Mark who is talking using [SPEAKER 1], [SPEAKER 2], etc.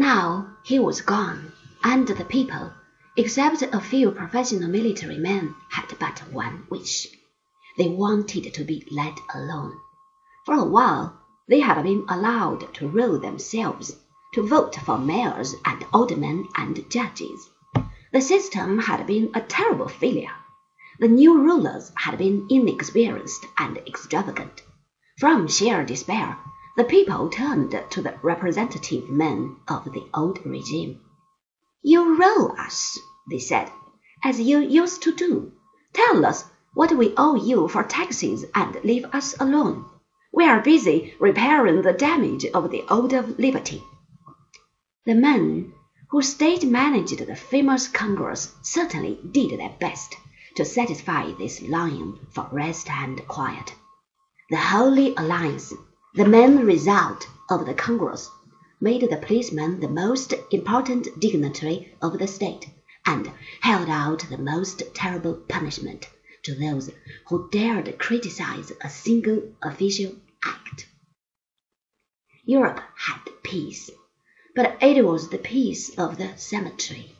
[SPEAKER 1] Now he was gone, and the people, except a few professional military men, had but one wish. They wanted to be let alone. For a while they had been allowed to rule themselves, to vote for mayors and aldermen and judges. The system had been a terrible failure. The new rulers had been inexperienced and extravagant. From sheer despair, the people turned to the representative men of the old regime. You rule us, they said, as you used to do. Tell us what we owe you for taxes and leave us alone. We are busy repairing the damage of the Old of Liberty. The men who state managed the famous Congress certainly did their best to satisfy this longing for rest and quiet. The Holy Alliance, the main result of the Congress, made the policeman the most important dignitary of the state, and held out the most terrible punishment to those who dared criticize a single official act. Europe had peace, but it was the peace of the cemetery.